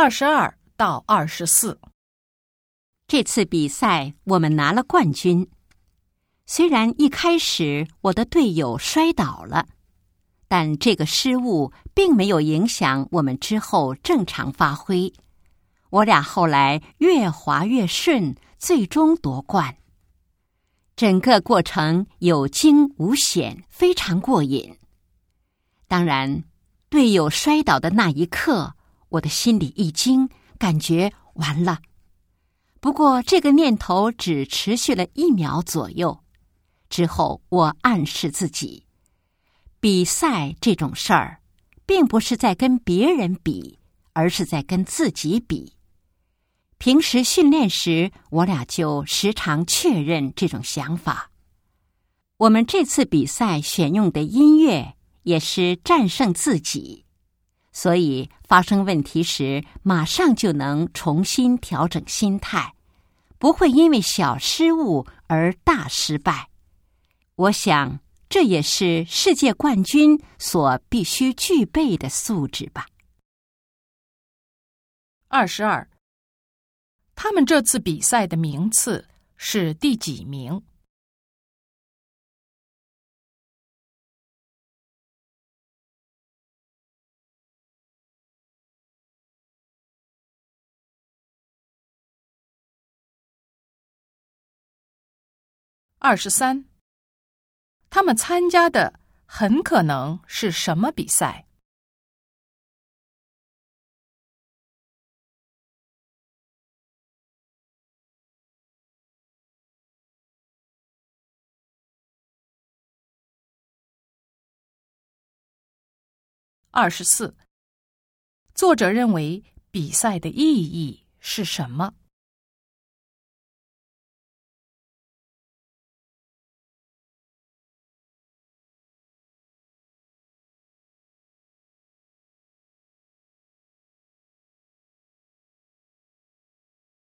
二十二到二十四。这次比赛我们拿了冠军。虽然一开始我的队友摔倒了，但这个失误并没有影响我们之后正常发挥。我俩后来越滑越顺，最终夺冠。整个过程有惊无险，非常过瘾。当然，队友摔倒的那一刻，我的心里一惊，感觉完了。不过这个念头只持续了一秒左右。之后，我暗示自己，比赛这种事儿，并不是在跟别人比，而是在跟自己比。平时训练时，我俩就时常确认这种想法。我们这次比赛选用的音乐也是战胜自己，所以发生问题时，马上就能重新调整心态，不会因为小失误而大失败。我想，这也是世界冠军所必须具备的素质吧。二十二，他们这次比赛的名次是第几名？二十三。他们参加的很可能是什么比赛？二十四，作者认为比赛的意义是什么？